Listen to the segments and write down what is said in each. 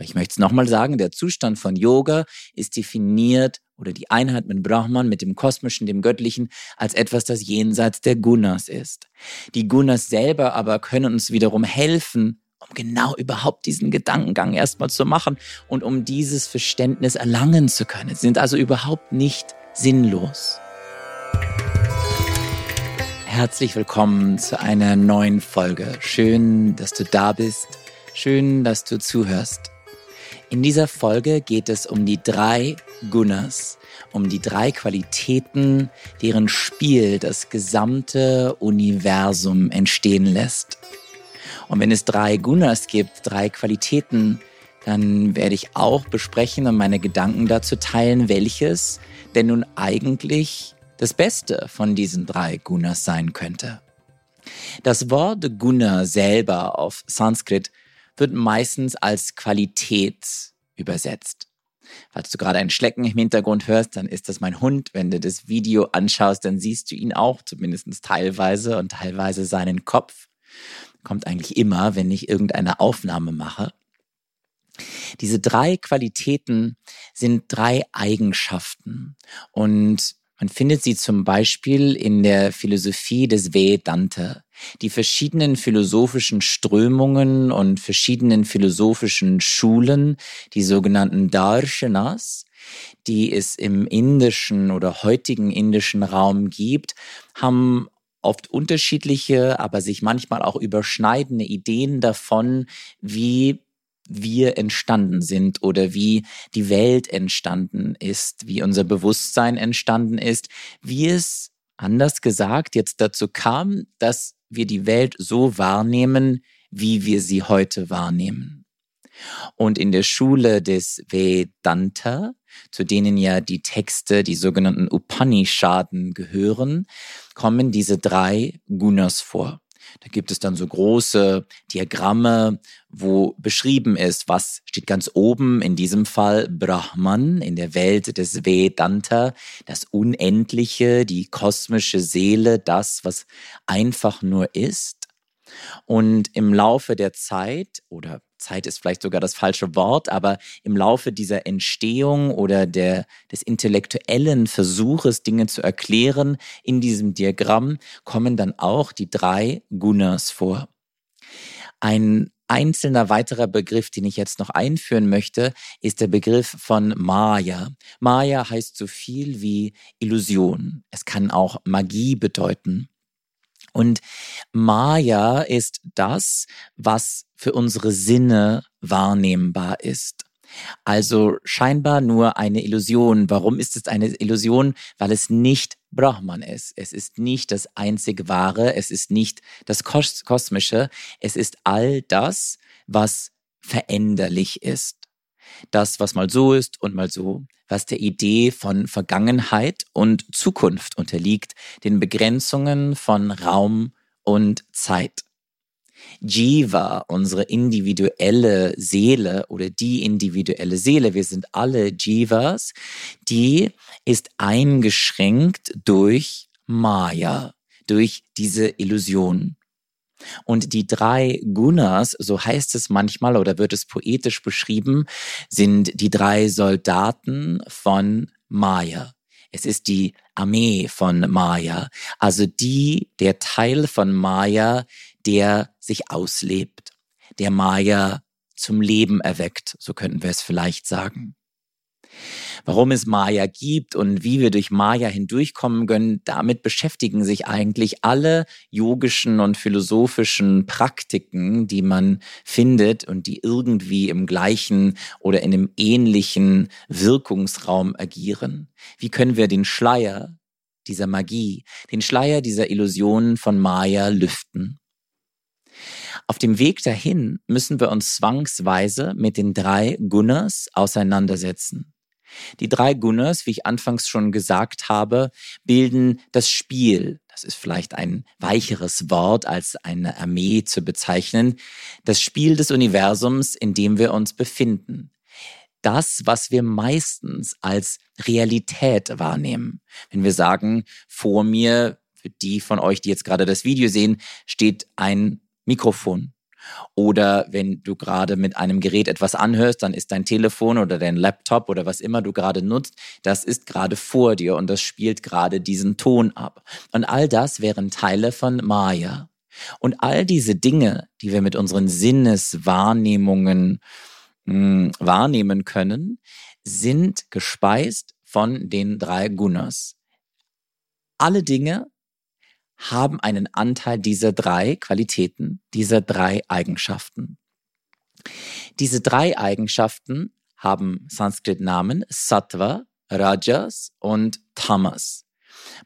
Aber ich möchte es nochmal sagen, der Zustand von Yoga ist definiert oder die Einheit mit Brahman, mit dem Kosmischen, dem Göttlichen, als etwas, das jenseits der Gunas ist. Die Gunas selber aber können uns wiederum helfen, um genau überhaupt diesen Gedankengang erstmal zu machen und um dieses Verständnis erlangen zu können. Sie sind also überhaupt nicht sinnlos. Herzlich willkommen zu einer neuen Folge. Schön, dass du da bist. Schön, dass du zuhörst. In dieser Folge geht es um die drei Gunas, um die drei Qualitäten, deren Spiel das gesamte Universum entstehen lässt. Und wenn es drei Gunas gibt, drei Qualitäten, dann werde ich auch besprechen und meine Gedanken dazu teilen, welches denn nun eigentlich das Beste von diesen drei Gunas sein könnte. Das Wort Guna selber auf Sanskrit wird meistens als Qualität übersetzt. Falls du gerade ein Schlecken im Hintergrund hörst, dann ist das mein Hund. Wenn du das Video anschaust, dann siehst du ihn auch, zumindest teilweise und teilweise seinen Kopf. Kommt eigentlich immer, wenn ich irgendeine Aufnahme mache. Diese drei Qualitäten sind drei Eigenschaften und man findet sie zum Beispiel in der Philosophie des Vedanta. Die verschiedenen philosophischen Strömungen und verschiedenen philosophischen Schulen, die sogenannten Darshanas, die es im indischen oder heutigen indischen Raum gibt, haben oft unterschiedliche, aber sich manchmal auch überschneidende Ideen davon, wie wir entstanden sind oder wie die Welt entstanden ist, wie unser Bewusstsein entstanden ist, wie es anders gesagt jetzt dazu kam, dass wir die Welt so wahrnehmen, wie wir sie heute wahrnehmen. Und in der Schule des Vedanta, zu denen ja die Texte, die sogenannten Upanishaden gehören, kommen diese drei Gunas vor. Da gibt es dann so große Diagramme, wo beschrieben ist, was steht ganz oben, in diesem Fall Brahman in der Welt des Vedanta, das Unendliche, die kosmische Seele, das, was einfach nur ist. Und im Laufe der Zeit oder Zeit ist vielleicht sogar das falsche Wort, aber im Laufe dieser Entstehung oder der, des intellektuellen Versuches, Dinge zu erklären, in diesem Diagramm kommen dann auch die drei Gunas vor. Ein einzelner weiterer Begriff, den ich jetzt noch einführen möchte, ist der Begriff von Maya. Maya heißt so viel wie Illusion. Es kann auch Magie bedeuten. Und Maya ist das, was für unsere Sinne wahrnehmbar ist. Also scheinbar nur eine Illusion. Warum ist es eine Illusion? Weil es nicht Brahman ist. Es ist nicht das einzig Wahre. Es ist nicht das Kos Kosmische. Es ist all das, was veränderlich ist das, was mal so ist und mal so, was der Idee von Vergangenheit und Zukunft unterliegt, den Begrenzungen von Raum und Zeit. Jiva, unsere individuelle Seele oder die individuelle Seele, wir sind alle Jivas, die ist eingeschränkt durch Maya, durch diese Illusion. Und die drei Gunas, so heißt es manchmal oder wird es poetisch beschrieben, sind die drei Soldaten von Maya. Es ist die Armee von Maya, also die, der Teil von Maya, der sich auslebt, der Maya zum Leben erweckt, so könnten wir es vielleicht sagen. Warum es Maya gibt und wie wir durch Maya hindurchkommen können, damit beschäftigen sich eigentlich alle yogischen und philosophischen Praktiken, die man findet und die irgendwie im gleichen oder in einem ähnlichen Wirkungsraum agieren. Wie können wir den Schleier dieser Magie, den Schleier dieser Illusionen von Maya lüften? Auf dem Weg dahin müssen wir uns zwangsweise mit den drei Gunas auseinandersetzen. Die drei Gunners, wie ich anfangs schon gesagt habe, bilden das Spiel. Das ist vielleicht ein weicheres Wort als eine Armee zu bezeichnen. Das Spiel des Universums, in dem wir uns befinden. Das, was wir meistens als Realität wahrnehmen. Wenn wir sagen, vor mir, für die von euch, die jetzt gerade das Video sehen, steht ein Mikrofon. Oder wenn du gerade mit einem Gerät etwas anhörst, dann ist dein Telefon oder dein Laptop oder was immer du gerade nutzt, das ist gerade vor dir und das spielt gerade diesen Ton ab. Und all das wären Teile von Maya. Und all diese Dinge, die wir mit unseren Sinneswahrnehmungen mh, hm, wahrnehmen können, sind gespeist von den drei Gunas. Alle Dinge haben einen Anteil dieser drei Qualitäten, dieser drei Eigenschaften. Diese drei Eigenschaften haben Sanskrit-Namen Sattva, Rajas und Tamas.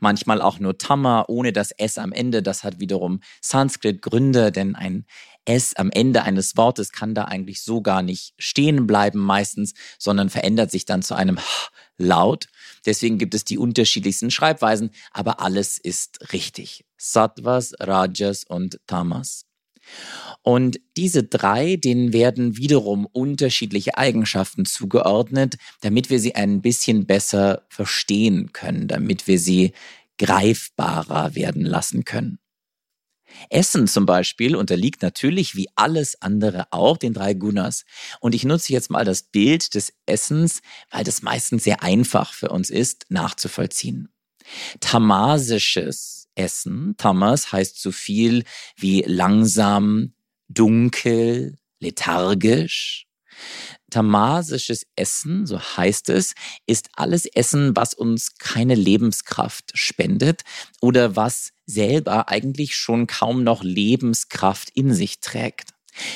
Manchmal auch nur Tama ohne das S am Ende. Das hat wiederum Sanskrit-Gründe, denn ein S am Ende eines Wortes kann da eigentlich so gar nicht stehen bleiben meistens, sondern verändert sich dann zu einem Laut. Deswegen gibt es die unterschiedlichsten Schreibweisen, aber alles ist richtig. Sattvas, Rajas und Tamas. Und diese drei, denen werden wiederum unterschiedliche Eigenschaften zugeordnet, damit wir sie ein bisschen besser verstehen können, damit wir sie greifbarer werden lassen können. Essen zum Beispiel unterliegt natürlich wie alles andere auch den drei Gunas. Und ich nutze jetzt mal das Bild des Essens, weil das meistens sehr einfach für uns ist, nachzuvollziehen. Tamasisches Essen, Tamas heißt so viel wie langsam, dunkel, lethargisch. Tamasisches Essen, so heißt es, ist alles Essen, was uns keine Lebenskraft spendet oder was selber eigentlich schon kaum noch Lebenskraft in sich trägt.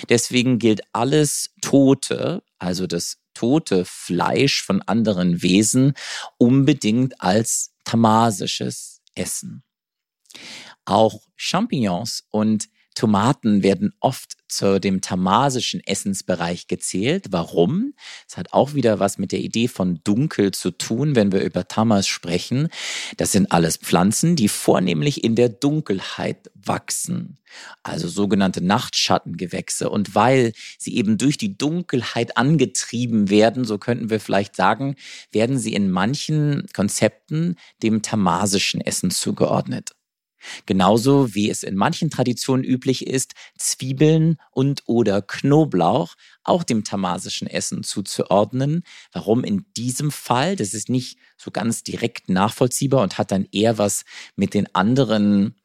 Deswegen gilt alles Tote, also das tote Fleisch von anderen Wesen, unbedingt als tamasisches Essen. Auch Champignons und Tomaten werden oft zu dem tamasischen Essensbereich gezählt. Warum? Es hat auch wieder was mit der Idee von dunkel zu tun, wenn wir über Tamas sprechen. Das sind alles Pflanzen, die vornehmlich in der Dunkelheit wachsen. Also sogenannte Nachtschattengewächse. Und weil sie eben durch die Dunkelheit angetrieben werden, so könnten wir vielleicht sagen, werden sie in manchen Konzepten dem tamasischen Essen zugeordnet. Genauso wie es in manchen Traditionen üblich ist, Zwiebeln und oder Knoblauch auch dem tamasischen Essen zuzuordnen. Warum in diesem Fall? Das ist nicht so ganz direkt nachvollziehbar und hat dann eher was mit den anderen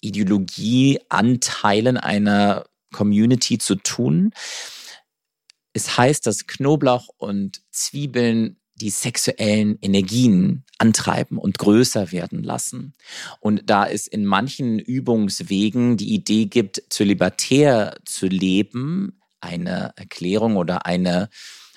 Ideologieanteilen einer Community zu tun. Es heißt, dass Knoblauch und Zwiebeln die sexuellen Energien antreiben und größer werden lassen. Und da es in manchen Übungswegen die Idee gibt, zölibatär zu leben, eine Erklärung oder eine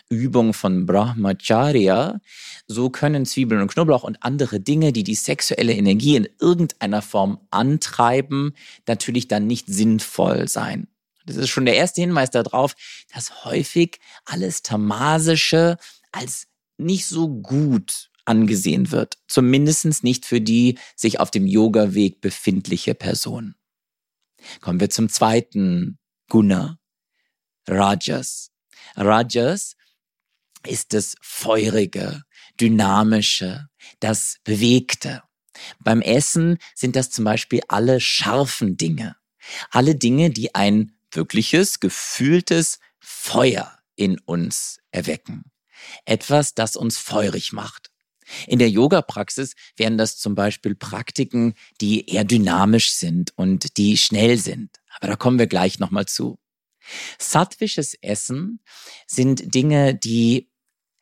Übung von Brahmacharya, so können Zwiebeln und Knoblauch und andere Dinge, die die sexuelle Energie in irgendeiner Form antreiben, natürlich dann nicht sinnvoll sein. Das ist schon der erste Hinweis darauf, dass häufig alles Tamasische als nicht so gut angesehen wird. Zumindest nicht für die sich auf dem Yoga-Weg befindliche Person. Kommen wir zum zweiten Guna. Rajas. Rajas ist das Feurige, Dynamische, das Bewegte. Beim Essen sind das zum Beispiel alle scharfen Dinge. Alle Dinge, die ein wirkliches, gefühltes Feuer in uns erwecken. Etwas, das uns feurig macht. In der Yoga-Praxis wären das zum Beispiel Praktiken, die eher dynamisch sind und die schnell sind. Aber da kommen wir gleich nochmal zu. Sattwisches Essen sind Dinge, die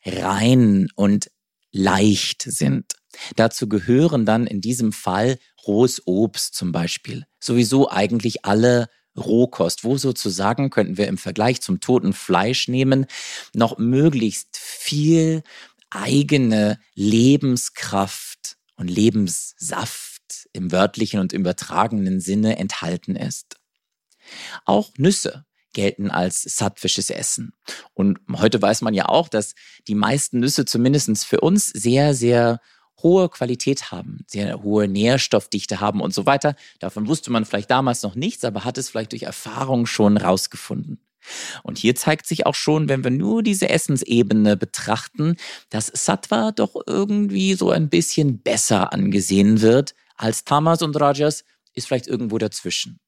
rein und leicht sind. Dazu gehören dann in diesem Fall rohes Obst zum Beispiel. Sowieso eigentlich alle Rohkost, wo sozusagen, könnten wir im Vergleich zum toten Fleisch nehmen, noch möglichst viel eigene Lebenskraft und Lebenssaft im wörtlichen und übertragenen Sinne enthalten ist. Auch Nüsse gelten als sattwisches Essen. Und heute weiß man ja auch, dass die meisten Nüsse zumindest für uns sehr, sehr hohe Qualität haben, sehr hohe Nährstoffdichte haben und so weiter. Davon wusste man vielleicht damals noch nichts, aber hat es vielleicht durch Erfahrung schon rausgefunden. Und hier zeigt sich auch schon, wenn wir nur diese Essensebene betrachten, dass Sattva doch irgendwie so ein bisschen besser angesehen wird als Tamas und Rajas, ist vielleicht irgendwo dazwischen.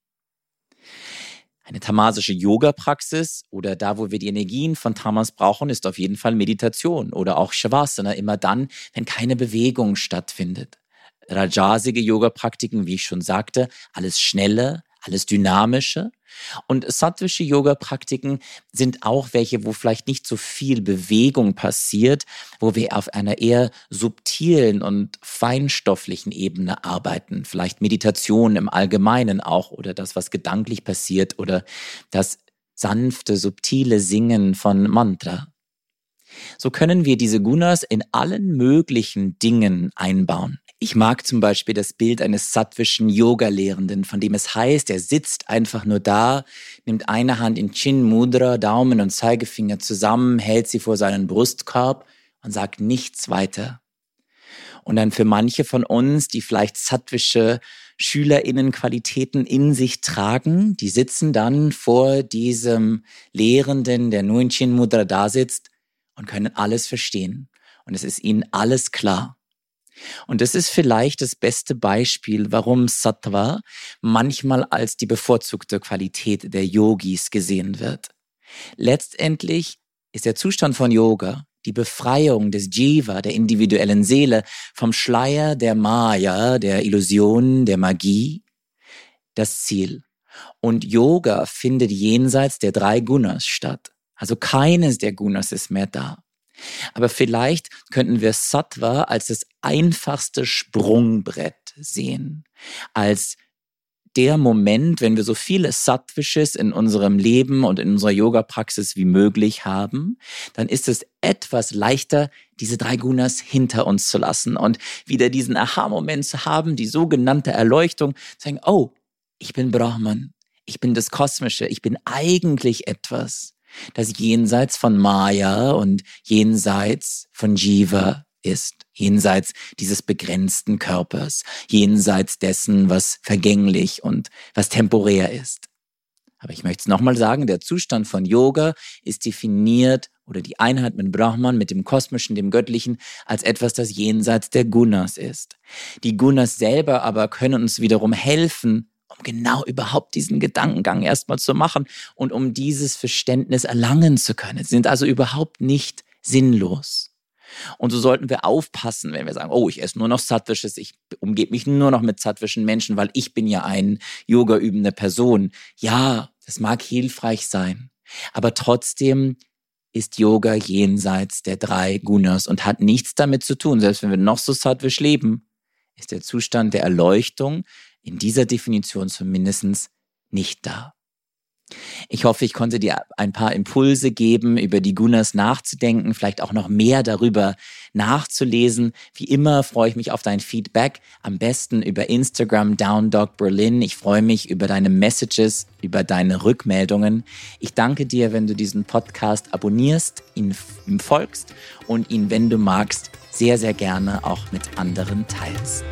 Eine tamasische Yoga-Praxis oder da, wo wir die Energien von Tamas brauchen, ist auf jeden Fall Meditation oder auch Shavasana, immer dann, wenn keine Bewegung stattfindet. Rajasige Yoga-Praktiken, wie ich schon sagte, alles schnelle, alles dynamische. Und sattwische Yoga-Praktiken sind auch welche, wo vielleicht nicht so viel Bewegung passiert, wo wir auf einer eher subtilen und feinstofflichen Ebene arbeiten. Vielleicht Meditation im Allgemeinen auch oder das, was gedanklich passiert oder das sanfte, subtile Singen von Mantra. So können wir diese Gunas in allen möglichen Dingen einbauen. Ich mag zum Beispiel das Bild eines sattwischen Yoga-Lehrenden, von dem es heißt, er sitzt einfach nur da, nimmt eine Hand in Chin Mudra, Daumen und Zeigefinger zusammen, hält sie vor seinen Brustkorb und sagt nichts weiter. Und dann für manche von uns, die vielleicht sattwische SchülerInnen-Qualitäten in sich tragen, die sitzen dann vor diesem Lehrenden, der nur in Chin Mudra da sitzt und können alles verstehen. Und es ist ihnen alles klar. Und das ist vielleicht das beste Beispiel, warum Sattva manchmal als die bevorzugte Qualität der Yogis gesehen wird. Letztendlich ist der Zustand von Yoga die Befreiung des Jiva, der individuellen Seele, vom Schleier der Maya, der Illusion, der Magie, das Ziel. Und Yoga findet jenseits der drei Gunas statt. Also keines der Gunas ist mehr da. Aber vielleicht könnten wir Sattva als das einfachste Sprungbrett sehen, als der Moment, wenn wir so viele Sattwisches in unserem Leben und in unserer Yoga-Praxis wie möglich haben, dann ist es etwas leichter, diese drei Gunas hinter uns zu lassen und wieder diesen Aha-Moment zu haben, die sogenannte Erleuchtung, zu sagen, oh, ich bin Brahman, ich bin das Kosmische, ich bin eigentlich etwas das jenseits von Maya und jenseits von Jiva ist, jenseits dieses begrenzten Körpers, jenseits dessen, was vergänglich und was temporär ist. Aber ich möchte es nochmal sagen, der Zustand von Yoga ist definiert oder die Einheit mit Brahman, mit dem Kosmischen, dem Göttlichen, als etwas, das jenseits der Gunas ist. Die Gunas selber aber können uns wiederum helfen, um genau überhaupt diesen Gedankengang erstmal zu machen und um dieses Verständnis erlangen zu können. Sie sind also überhaupt nicht sinnlos. Und so sollten wir aufpassen, wenn wir sagen, oh, ich esse nur noch Sattwisches, ich umgebe mich nur noch mit sattwischen Menschen, weil ich bin ja ein Yoga übende Person. Ja, das mag hilfreich sein. Aber trotzdem ist Yoga jenseits der drei Gunas und hat nichts damit zu tun. Selbst wenn wir noch so sattwisch leben, ist der Zustand der Erleuchtung in dieser Definition zumindest nicht da. Ich hoffe, ich konnte dir ein paar Impulse geben, über die Gunas nachzudenken, vielleicht auch noch mehr darüber nachzulesen. Wie immer freue ich mich auf dein Feedback, am besten über Instagram Downdog Berlin. Ich freue mich über deine Messages, über deine Rückmeldungen. Ich danke dir, wenn du diesen Podcast abonnierst, ihn, ihm folgst und ihn, wenn du magst, sehr, sehr gerne auch mit anderen teilst.